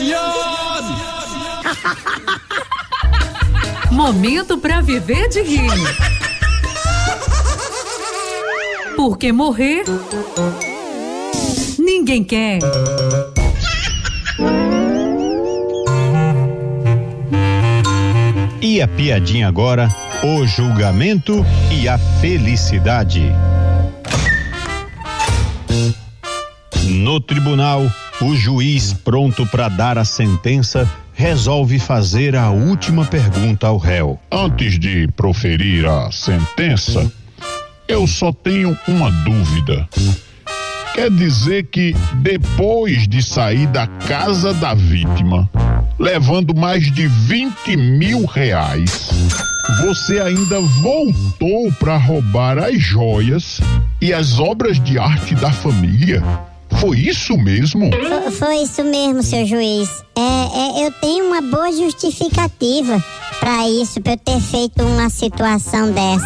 senhor! Momento para viver de rir. Porque morrer ninguém quer. E a piadinha agora, o julgamento e a felicidade. No tribunal, o juiz, pronto para dar a sentença, resolve fazer a última pergunta ao réu. Antes de proferir a sentença, eu só tenho uma dúvida. Quer dizer que depois de sair da casa da vítima, levando mais de 20 mil reais, você ainda voltou para roubar as joias e as obras de arte da família? Foi isso mesmo? Foi, foi isso mesmo, seu juiz. É, é, eu tenho uma boa justificativa para isso, para eu ter feito uma situação dessa.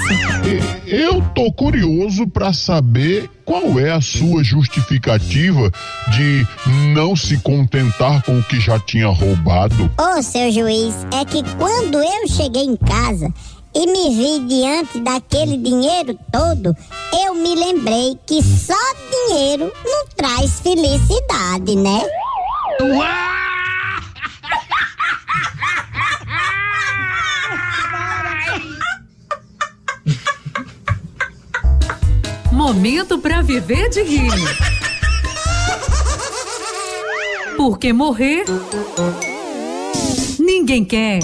Eu tô curioso para saber qual é a sua justificativa de não se contentar com o que já tinha roubado. Ô, seu juiz, é que quando eu cheguei em casa e me vi diante daquele dinheiro todo, eu me lembrei que só dinheiro não traz felicidade, né? Momento para viver de rir. Porque morrer ninguém quer.